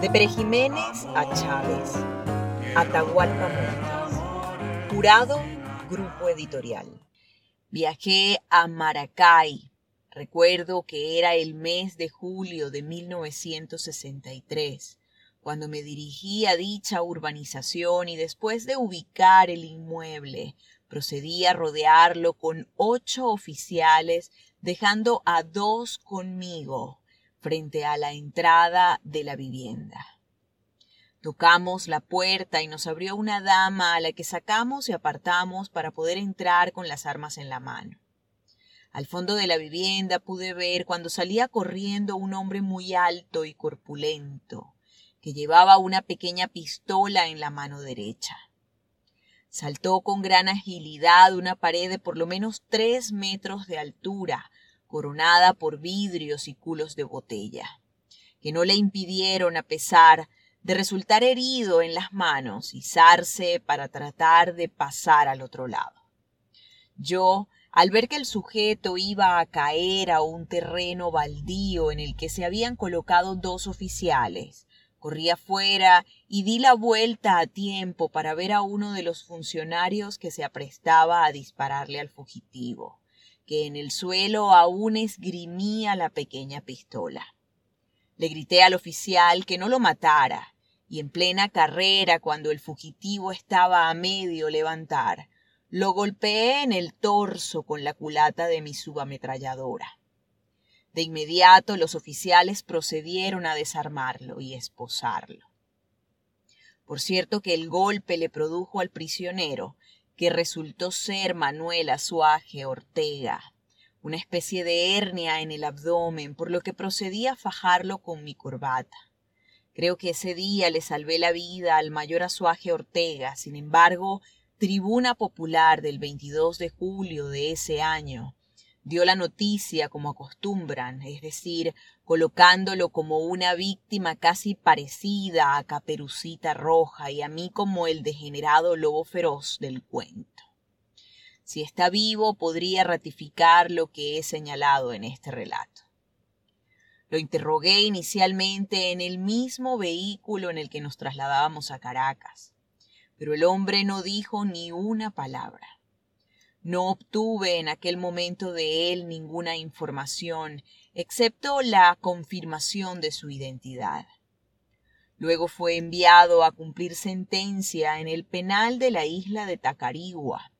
De Pere Jiménez a Chávez, Atahualpa Montes. Jurado, Grupo Editorial. Viajé a Maracay. Recuerdo que era el mes de julio de 1963, cuando me dirigí a dicha urbanización y después de ubicar el inmueble, procedí a rodearlo con ocho oficiales, dejando a dos conmigo frente a la entrada de la vivienda. Tocamos la puerta y nos abrió una dama a la que sacamos y apartamos para poder entrar con las armas en la mano. Al fondo de la vivienda pude ver cuando salía corriendo un hombre muy alto y corpulento, que llevaba una pequeña pistola en la mano derecha. Saltó con gran agilidad una pared de por lo menos tres metros de altura, coronada por vidrios y culos de botella, que no le impidieron, a pesar de resultar herido en las manos, izarse para tratar de pasar al otro lado. Yo, al ver que el sujeto iba a caer a un terreno baldío en el que se habían colocado dos oficiales, corrí afuera y di la vuelta a tiempo para ver a uno de los funcionarios que se aprestaba a dispararle al fugitivo que en el suelo aún esgrimía la pequeña pistola. Le grité al oficial que no lo matara, y en plena carrera, cuando el fugitivo estaba a medio levantar, lo golpeé en el torso con la culata de mi subametralladora. De inmediato los oficiales procedieron a desarmarlo y esposarlo. Por cierto que el golpe le produjo al prisionero que resultó ser Manuel Azuaje Ortega, una especie de hernia en el abdomen, por lo que procedí a fajarlo con mi corbata. Creo que ese día le salvé la vida al mayor Azuaje Ortega, sin embargo, Tribuna Popular del 22 de julio de ese año dio la noticia como acostumbran, es decir, colocándolo como una víctima casi parecida a Caperucita Roja y a mí como el degenerado lobo feroz del cuento. Si está vivo, podría ratificar lo que he señalado en este relato. Lo interrogué inicialmente en el mismo vehículo en el que nos trasladábamos a Caracas, pero el hombre no dijo ni una palabra. No obtuve en aquel momento de él ninguna información, excepto la confirmación de su identidad. Luego fue enviado a cumplir sentencia en el penal de la isla de Tacarigua,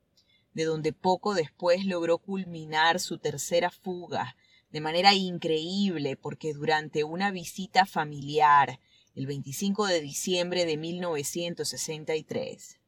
de donde poco después logró culminar su tercera fuga, de manera increíble porque durante una visita familiar el 25 de diciembre de 1963,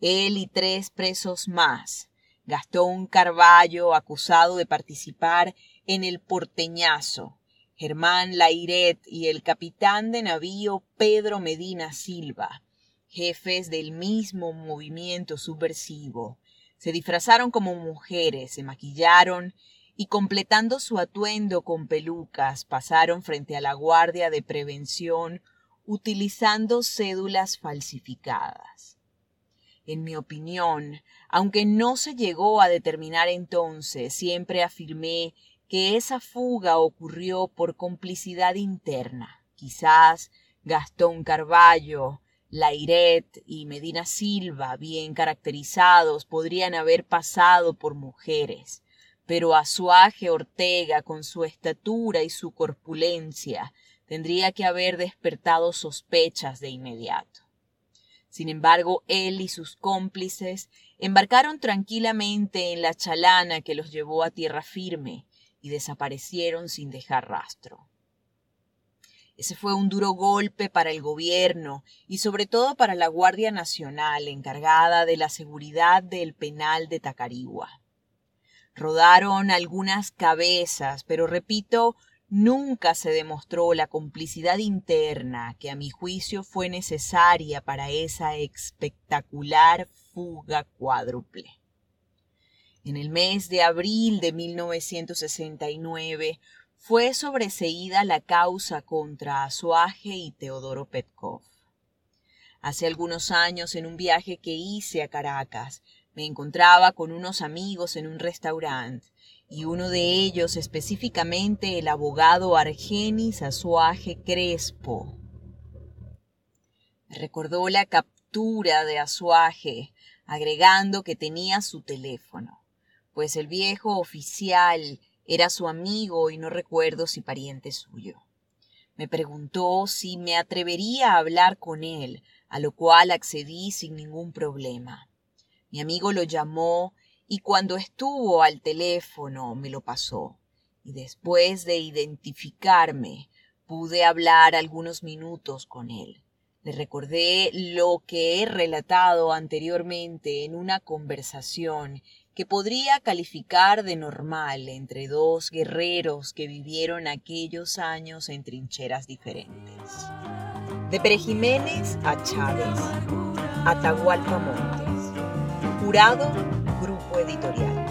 él y tres presos más Gastón Carballo, acusado de participar en el porteñazo, Germán Lairet y el capitán de navío Pedro Medina Silva, jefes del mismo movimiento subversivo, se disfrazaron como mujeres, se maquillaron y completando su atuendo con pelucas pasaron frente a la guardia de prevención utilizando cédulas falsificadas. En mi opinión, aunque no se llegó a determinar entonces, siempre afirmé que esa fuga ocurrió por complicidad interna. Quizás Gastón Carballo, Lairet y Medina Silva, bien caracterizados, podrían haber pasado por mujeres, pero Azuaje Ortega, con su estatura y su corpulencia, tendría que haber despertado sospechas de inmediato. Sin embargo, él y sus cómplices embarcaron tranquilamente en la chalana que los llevó a tierra firme y desaparecieron sin dejar rastro. Ese fue un duro golpe para el gobierno y sobre todo para la Guardia Nacional encargada de la seguridad del penal de Tacarigua. Rodaron algunas cabezas, pero repito, Nunca se demostró la complicidad interna que a mi juicio fue necesaria para esa espectacular fuga cuádruple. En el mes de abril de 1969 fue sobreseída la causa contra Azuaje y Teodoro Petkov. Hace algunos años, en un viaje que hice a Caracas, me encontraba con unos amigos en un restaurante y uno de ellos específicamente el abogado Argenis Azuaje Crespo, recordó la captura de Azuaje, agregando que tenía su teléfono, pues el viejo oficial era su amigo y no recuerdo si pariente suyo. Me preguntó si me atrevería a hablar con él, a lo cual accedí sin ningún problema. Mi amigo lo llamó y cuando estuvo al teléfono me lo pasó. Y después de identificarme, pude hablar algunos minutos con él. Le recordé lo que he relatado anteriormente en una conversación que podría calificar de normal entre dos guerreros que vivieron aquellos años en trincheras diferentes. De Pere Jiménez a Chávez, Atahualpa Montes. Jurado, Editorial.